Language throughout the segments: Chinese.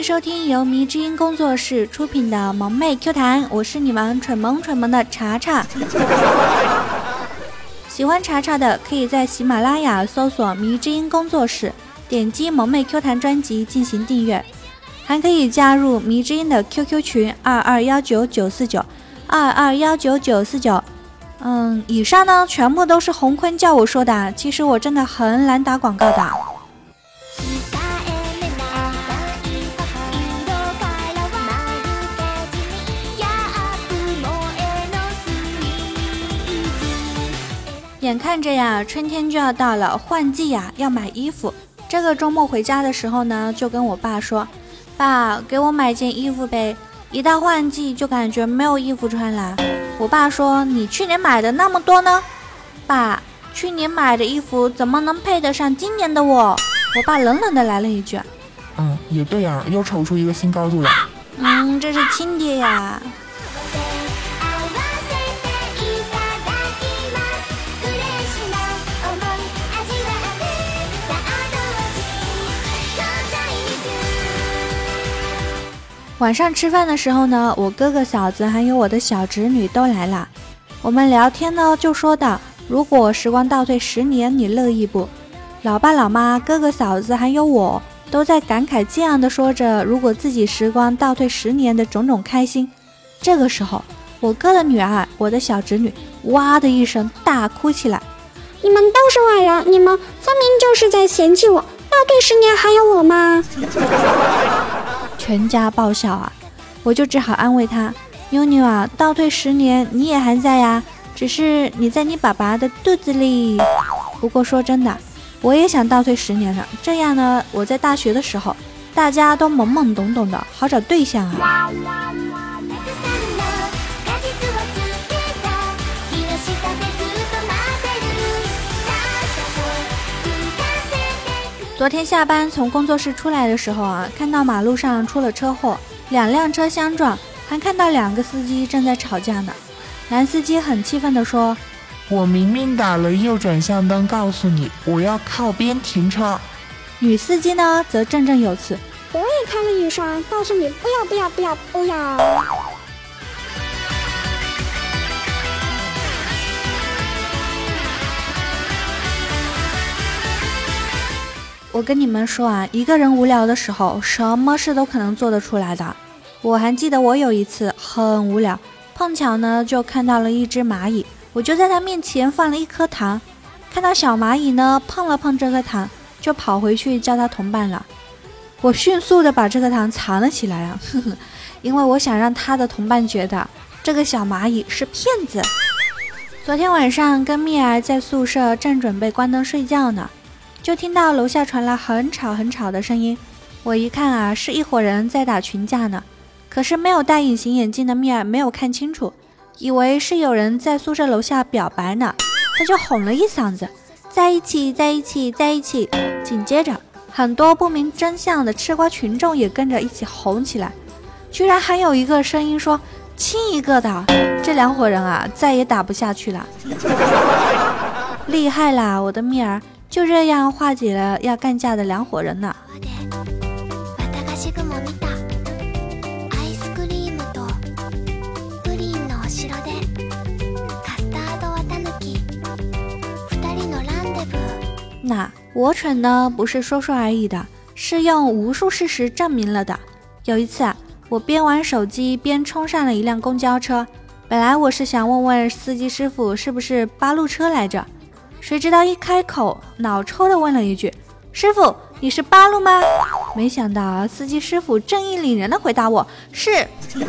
迎收听由迷之音工作室出品的萌妹 Q 弹，我是你们蠢萌蠢萌的查查。喜欢查查的，可以在喜马拉雅搜索“迷之音工作室”，点击萌妹 Q 弹专辑进行订阅，还可以加入迷之音的 QQ 群二二幺九九四九二二幺九九四九。嗯，以上呢全部都是洪坤叫我说的，其实我真的很懒打广告的。眼看着呀，春天就要到了，换季呀，要买衣服。这个周末回家的时候呢，就跟我爸说：“爸，给我买件衣服呗。”一到换季，就感觉没有衣服穿了。我爸说：“你去年买的那么多呢？”爸，去年买的衣服怎么能配得上今年的我？我爸冷冷的来了一句：“嗯，也对呀，又丑出一个新高度了。”嗯，这是亲爹呀。晚上吃饭的时候呢，我哥哥嫂子还有我的小侄女都来了。我们聊天呢，就说到：如果时光倒退十年，你乐意不？老爸老妈、哥哥嫂子还有我都在感慨这样的说着，如果自己时光倒退十年的种种开心。这个时候，我哥的女儿，我的小侄女，哇的一声大哭起来：“你们都是外人，你们分明就是在嫌弃我！倒退十年还有我吗？”全家爆笑啊！我就只好安慰他：“妞妞啊，倒退十年你也还在呀，只是你在你爸爸的肚子里。不过说真的，我也想倒退十年了，这样呢，我在大学的时候，大家都懵懵懂懂的，好找对象啊。”昨天下班从工作室出来的时候啊，看到马路上出了车祸，两辆车相撞，还看到两个司机正在吵架呢。男司机很气愤地说：“我明明打了右转向灯，告诉你我要靠边停车。”女司机呢则振振有词：“我也开了一双，告诉你不要不要不要不要。”我跟你们说啊，一个人无聊的时候，什么事都可能做得出来的。我还记得我有一次很无聊，碰巧呢就看到了一只蚂蚁，我就在它面前放了一颗糖。看到小蚂蚁呢碰了碰这颗糖，就跑回去叫它同伴了。我迅速的把这颗糖藏了起来啊，呵呵，因为我想让它的同伴觉得这个小蚂蚁是骗子。昨天晚上跟蜜儿在宿舍正准备关灯睡觉呢。就听到楼下传来很吵很吵的声音，我一看啊，是一伙人在打群架呢。可是没有戴隐形眼镜的蜜儿没有看清楚，以为是有人在宿舍楼下表白呢，他就吼了一嗓子：“在一起，在一起，在一起！”紧接着，很多不明真相的吃瓜群众也跟着一起吼起来，居然还有一个声音说：“亲一个的！”这两伙人啊，再也打不下去了，厉害啦，我的蜜儿！就这样化解了要干架的两伙人呢。那我蠢呢，不是说说而已的，是用无数事实证明了的。有一次啊，我边玩手机边冲上了一辆公交车，本来我是想问问司机师傅是不是八路车来着。谁知道一开口，脑抽的问了一句：“师傅，你是八路吗？”没想到司机师傅正义凛然的回答我：“是。”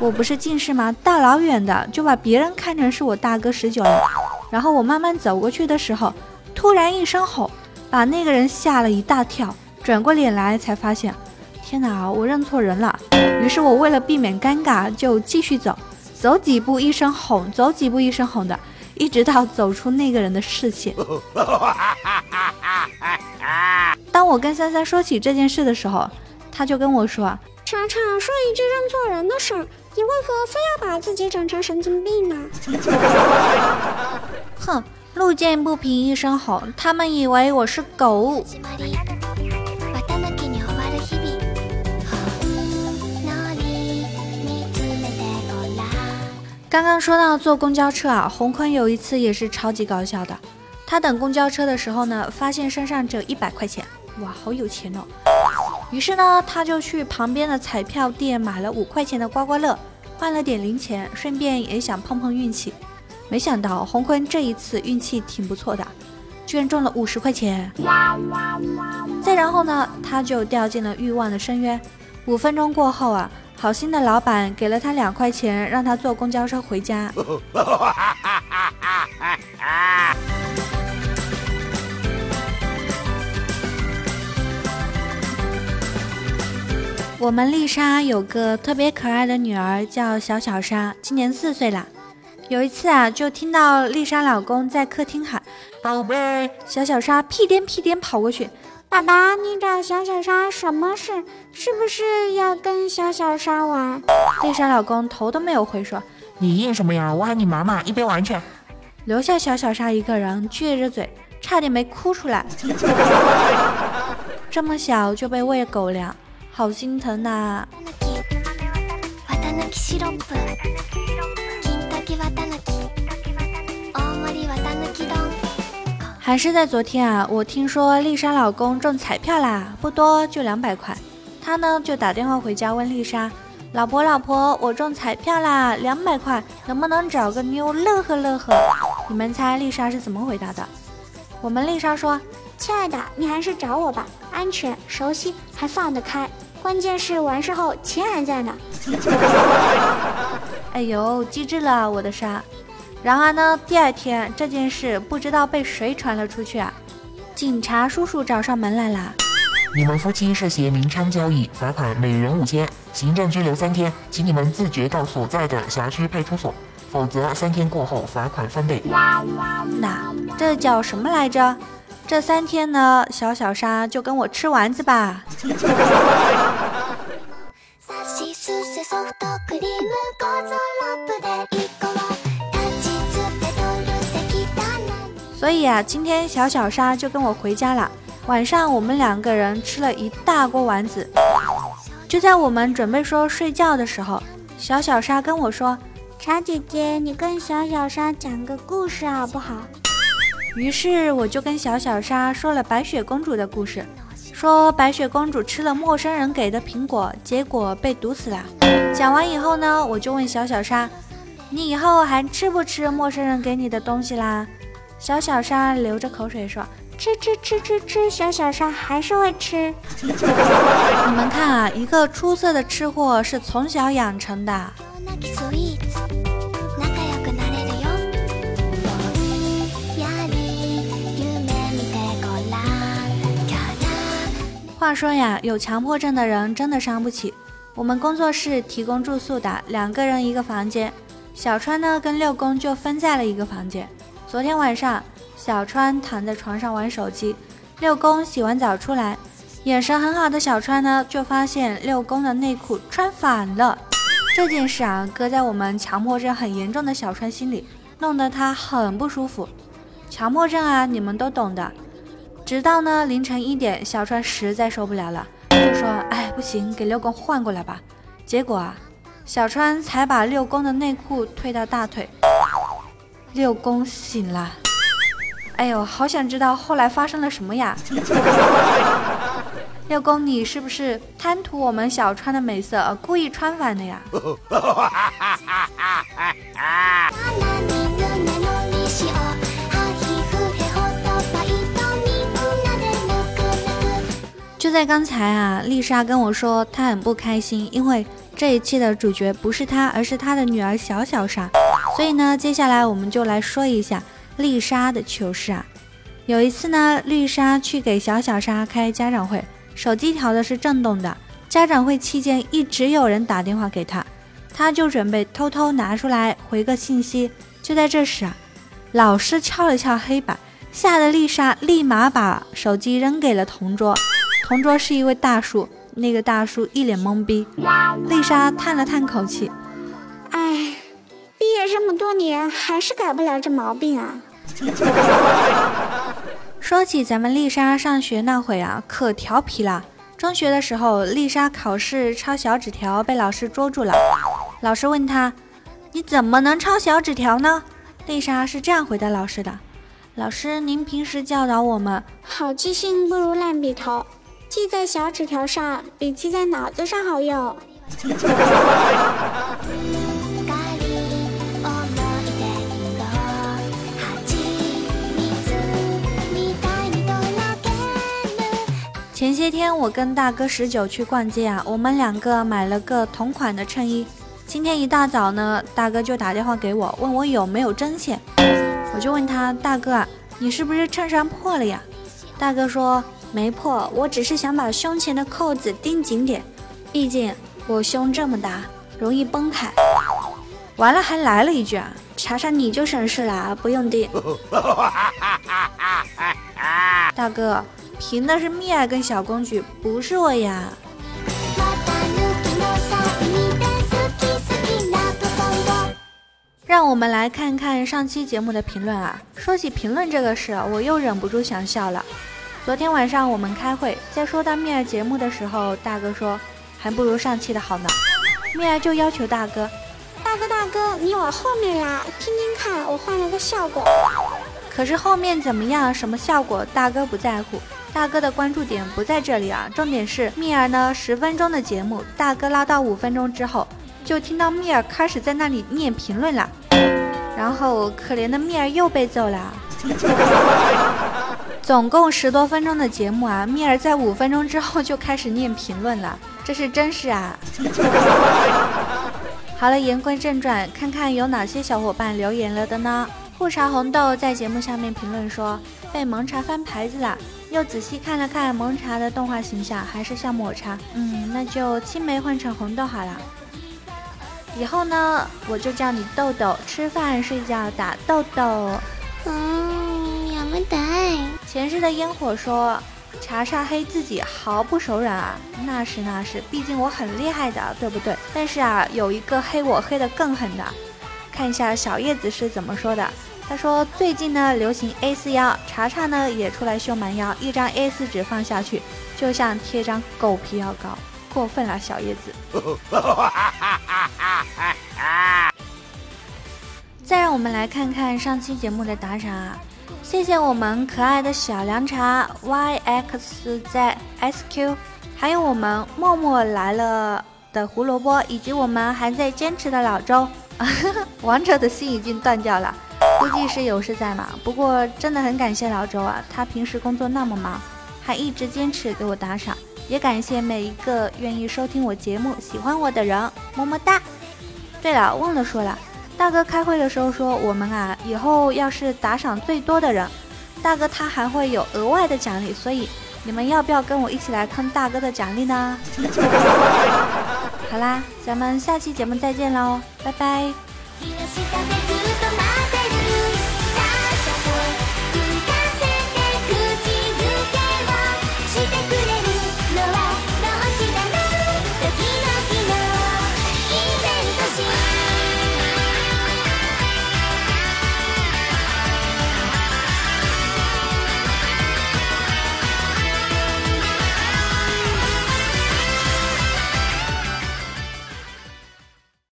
我不是近视吗？大老远的就把别人看成是我大哥十九了。然后我慢慢走过去的时候，突然一声吼，把那个人吓了一大跳。转过脸来才发现，天哪，我认错人了。于是我为了避免尴尬，就继续走，走几步一声吼，走几步一声吼的。一直到走出那个人的视线。当我跟三三说起这件事的时候，他就跟我说：“查查，说一句认错人的事儿，你为何非要把自己整成神经病呢？”哼，路见不平一声吼，他们以为我是狗。刚刚说到坐公交车啊，洪坤有一次也是超级搞笑的。他等公交车的时候呢，发现身上只有一百块钱，哇，好有钱哦！于是呢，他就去旁边的彩票店买了五块钱的刮刮乐，换了点零钱，顺便也想碰碰运气。没想到洪坤这一次运气挺不错的，居然中了五十块钱。再然后呢，他就掉进了欲望的深渊。五分钟过后啊。好心的老板给了他两块钱，让他坐公交车回家。我们丽莎有个特别可爱的女儿，叫小小莎，今年四岁了。有一次啊，就听到丽莎老公在客厅喊：“宝贝！”小小莎屁颠屁颠跑过去。爸爸，你找小小莎什么事？是不是要跟小小莎玩？丽莎老公头都没有回，说：“你硬什么呀？我喊你妈妈，一边玩去。”留下小小莎一个人，撅着嘴，差点没哭出来。这么小就被喂狗粮，好心疼呐！还是在昨天啊，我听说丽莎老公中彩票啦，不多，就两百块。他呢就打电话回家问丽莎：“老婆，老婆，我中彩票啦，两百块，能不能找个妞乐呵乐呵？”你们猜丽莎是怎么回答的？我们丽莎说：“亲爱的，你还是找我吧，安全、熟悉，还放得开。关键是完事后钱还在呢。” 哎呦，机智了，我的莎。然而呢，第二天这件事不知道被谁传了出去啊！警察叔叔找上门来了。你们夫妻涉嫌明娼交易，罚款每人五千，行政拘留三天，请你们自觉到所在的辖区派出所，否则三天过后罚款翻倍。那这叫什么来着？这三天呢，小小沙就跟我吃丸子吧。所以啊，今天小小沙就跟我回家了。晚上我们两个人吃了一大锅丸子。就在我们准备说睡觉的时候，小小沙跟我说：“茶姐姐，你跟小小沙讲个故事好不好？”于是我就跟小小沙说了白雪公主的故事，说白雪公主吃了陌生人给的苹果，结果被毒死了。讲完以后呢，我就问小小沙：“你以后还吃不吃陌生人给你的东西啦？”小小沙流着口水说：“吃吃吃吃吃，小小沙还是会吃。”你们看啊，一个出色的吃货是从小养成的。话说呀，有强迫症的人真的伤不起。我们工作室提供住宿的，两个人一个房间，小川呢跟六公就分在了一个房间。昨天晚上，小川躺在床上玩手机，六公洗完澡出来，眼神很好的小川呢，就发现六公的内裤穿反了。这件事啊，搁在我们强迫症很严重的小川心里，弄得他很不舒服。强迫症啊，你们都懂的。直到呢凌晨一点，小川实在受不了了，就说：“哎，不行，给六公换过来吧。”结果啊，小川才把六公的内裤推到大腿。六公醒了，哎呦，好想知道后来发生了什么呀！六公，你是不是贪图我们小川的美色而，故意穿反的呀？就在刚才啊，丽莎跟我说她很不开心，因为这一期的主角不是她，而是她的女儿小小莎。所以呢，接下来我们就来说一下丽莎的糗事啊。有一次呢，丽莎去给小小莎开家长会，手机调的是震动的。家长会期间一直有人打电话给她，她就准备偷偷拿出来回个信息。就在这时啊，老师敲了敲黑板，吓得丽莎立马把手机扔给了同桌。同桌是一位大叔，那个大叔一脸懵逼。丽莎叹了叹口气，唉。毕业这么多年，还是改不了这毛病啊！说起咱们丽莎上学那会啊，可调皮了。中学的时候，丽莎考试抄小纸条被老师捉住了。老师问她：“你怎么能抄小纸条呢？丽莎是这样回答老师的：“老师，您平时教导我们，好记性不如烂笔头，记在小纸条上比记在脑子上好用。”些天我跟大哥十九去逛街啊，我们两个买了个同款的衬衣。今天一大早呢，大哥就打电话给我，问我有没有针线。我就问他，大哥啊，你是不是衬衫破了呀？大哥说没破，我只是想把胸前的扣子钉紧点，毕竟我胸这么大，容易崩开。完了还来了一句啊，查查你就省事了，不用钉。大哥。凭的是蜜儿跟小公举，不是我呀。让我们来看看上期节目的评论啊。说起评论这个事，我又忍不住想笑了。昨天晚上我们开会，在说到蜜儿节目的时候，大哥说还不如上期的好呢。蜜儿就要求大哥，大哥大哥，你往后面拉，听听看，我换了个效果。可是后面怎么样，什么效果，大哥不在乎。大哥的关注点不在这里啊，重点是蜜儿呢。十分钟的节目，大哥拉到五分钟之后，就听到蜜儿开始在那里念评论了，然后可怜的蜜儿又被揍了。总共十多分钟的节目啊，蜜儿在五分钟之后就开始念评论了，这是真事啊。好了，言归正传，看看有哪些小伙伴留言了的呢？护茶红豆在节目下面评论说被萌茶翻牌子了。又仔细看了看萌茶的动画形象，还是像抹茶。嗯，那就青梅换成红豆好了。以后呢，我就叫你豆豆，吃饭睡觉打豆豆。嗯，要么得。前世的烟火说，查查黑自己毫不手软啊。那是那是，毕竟我很厉害的，对不对？但是啊，有一个黑我黑的更狠的，看一下小叶子是怎么说的。他说：“最近呢流行 A 四腰，查查呢也出来秀蛮腰，一张 A 四纸放下去，就像贴张狗皮药膏，过分了，小叶子。”再让我们来看看上期节目的打赏啊，谢谢我们可爱的小凉茶 YXZSQ，还有我们默默来了的胡萝卜，以及我们还在坚持的老周，王者的心已经断掉了。估计是有事在嘛，不过真的很感谢老周啊，他平时工作那么忙，还一直坚持给我打赏，也感谢每一个愿意收听我节目、喜欢我的人，么么哒。对了，忘了说了，大哥开会的时候说，我们啊以后要是打赏最多的人，大哥他还会有额外的奖励，所以你们要不要跟我一起来坑大哥的奖励呢？好啦，咱们下期节目再见喽，拜拜。